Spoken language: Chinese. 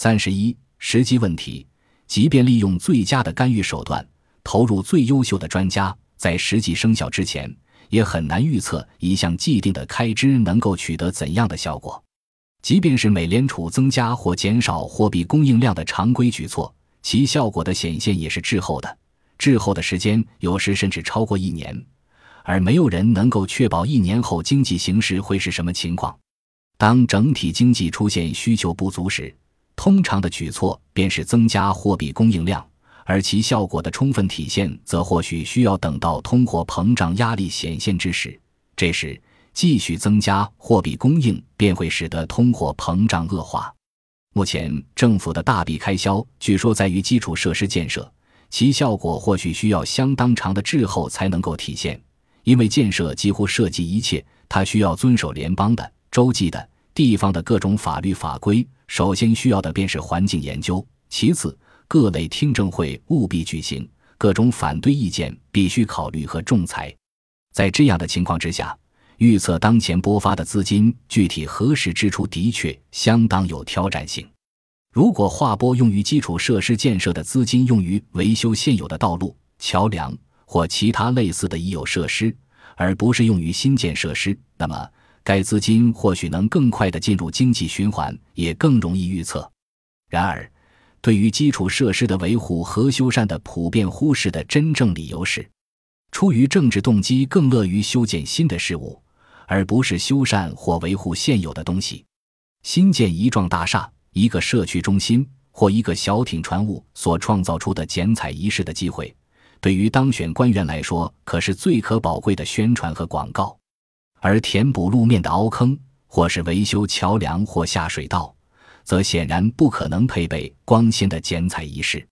三十一，时机问题。即便利用最佳的干预手段，投入最优秀的专家，在实际生效之前，也很难预测一项既定的开支能够取得怎样的效果。即便是美联储增加或减少货币供应量的常规举措，其效果的显现也是滞后的，滞后的时间有时甚至超过一年，而没有人能够确保一年后经济形势会是什么情况。当整体经济出现需求不足时，通常的举措便是增加货币供应量，而其效果的充分体现，则或许需要等到通货膨胀压力显现之时。这时，继续增加货币供应便会使得通货膨胀恶化。目前，政府的大笔开销据说在于基础设施建设，其效果或许需要相当长的滞后才能够体现，因为建设几乎涉及一切，它需要遵守联邦的、州际的、地方的各种法律法规。首先需要的便是环境研究，其次各类听证会务必举行，各种反对意见必须考虑和仲裁。在这样的情况之下，预测当前拨发的资金具体何时支出的确相当有挑战性。如果划拨用于基础设施建设的资金用于维修现有的道路、桥梁或其他类似的已有设施，而不是用于新建设施，那么。该资金或许能更快地进入经济循环，也更容易预测。然而，对于基础设施的维护和修缮的普遍忽视的真正理由是，出于政治动机，更乐于修建新的事物，而不是修缮或维护现有的东西。新建一幢大厦、一个社区中心或一个小艇船坞所创造出的剪彩仪式的机会，对于当选官员来说，可是最可宝贵的宣传和广告。而填补路面的凹坑，或是维修桥梁或下水道，则显然不可能配备光纤的剪彩仪式。